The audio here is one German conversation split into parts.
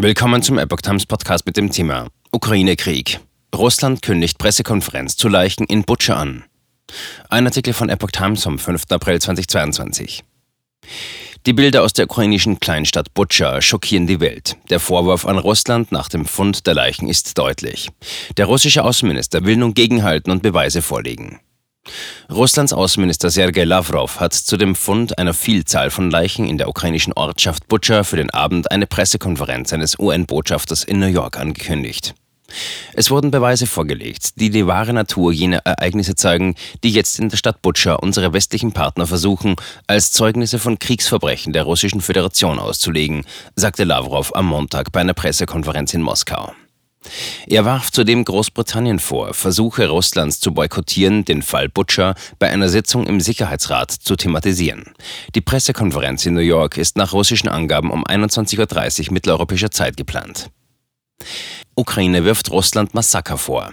Willkommen zum Epoch Times Podcast mit dem Thema Ukraine-Krieg. Russland kündigt Pressekonferenz zu Leichen in Butscha an. Ein Artikel von Epoch Times vom 5. April 2022. Die Bilder aus der ukrainischen Kleinstadt Butscha schockieren die Welt. Der Vorwurf an Russland nach dem Fund der Leichen ist deutlich. Der russische Außenminister will nun gegenhalten und Beweise vorlegen. Russlands Außenminister Sergei Lavrov hat zu dem Fund einer Vielzahl von Leichen in der ukrainischen Ortschaft Butscha für den Abend eine Pressekonferenz eines UN-Botschafters in New York angekündigt. Es wurden Beweise vorgelegt, die die wahre Natur jener Ereignisse zeigen, die jetzt in der Stadt Butscha unsere westlichen Partner versuchen, als Zeugnisse von Kriegsverbrechen der Russischen Föderation auszulegen, sagte Lavrov am Montag bei einer Pressekonferenz in Moskau. Er warf zudem Großbritannien vor, Versuche Russlands zu boykottieren, den Fall Butcher bei einer Sitzung im Sicherheitsrat zu thematisieren. Die Pressekonferenz in New York ist nach russischen Angaben um 21.30 Uhr mitteleuropäischer Zeit geplant. Ukraine wirft Russland Massaker vor.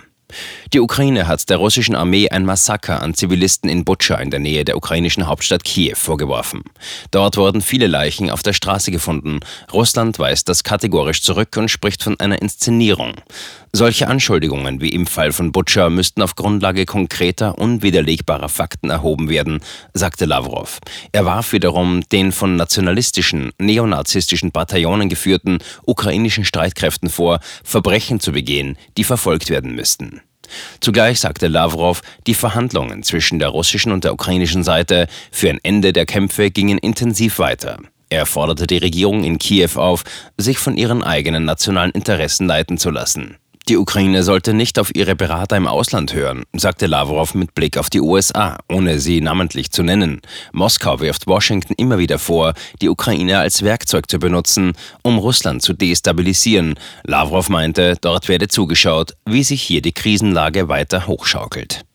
Die Ukraine hat der russischen Armee ein Massaker an Zivilisten in Butscha in der Nähe der ukrainischen Hauptstadt Kiew vorgeworfen. Dort wurden viele Leichen auf der Straße gefunden. Russland weist das kategorisch zurück und spricht von einer Inszenierung. Solche Anschuldigungen wie im Fall von Butscha müssten auf Grundlage konkreter, unwiderlegbarer Fakten erhoben werden, sagte Lavrov. Er warf wiederum den von nationalistischen, neonazistischen Bataillonen geführten ukrainischen Streitkräften vor, Verbrechen zu begehen, die verfolgt werden müssten. Zugleich sagte Lavrov, die Verhandlungen zwischen der russischen und der ukrainischen Seite für ein Ende der Kämpfe gingen intensiv weiter. Er forderte die Regierung in Kiew auf, sich von ihren eigenen nationalen Interessen leiten zu lassen. Die Ukraine sollte nicht auf ihre Berater im Ausland hören, sagte Lavrov mit Blick auf die USA, ohne sie namentlich zu nennen. Moskau wirft Washington immer wieder vor, die Ukraine als Werkzeug zu benutzen, um Russland zu destabilisieren. Lavrov meinte, dort werde zugeschaut, wie sich hier die Krisenlage weiter hochschaukelt.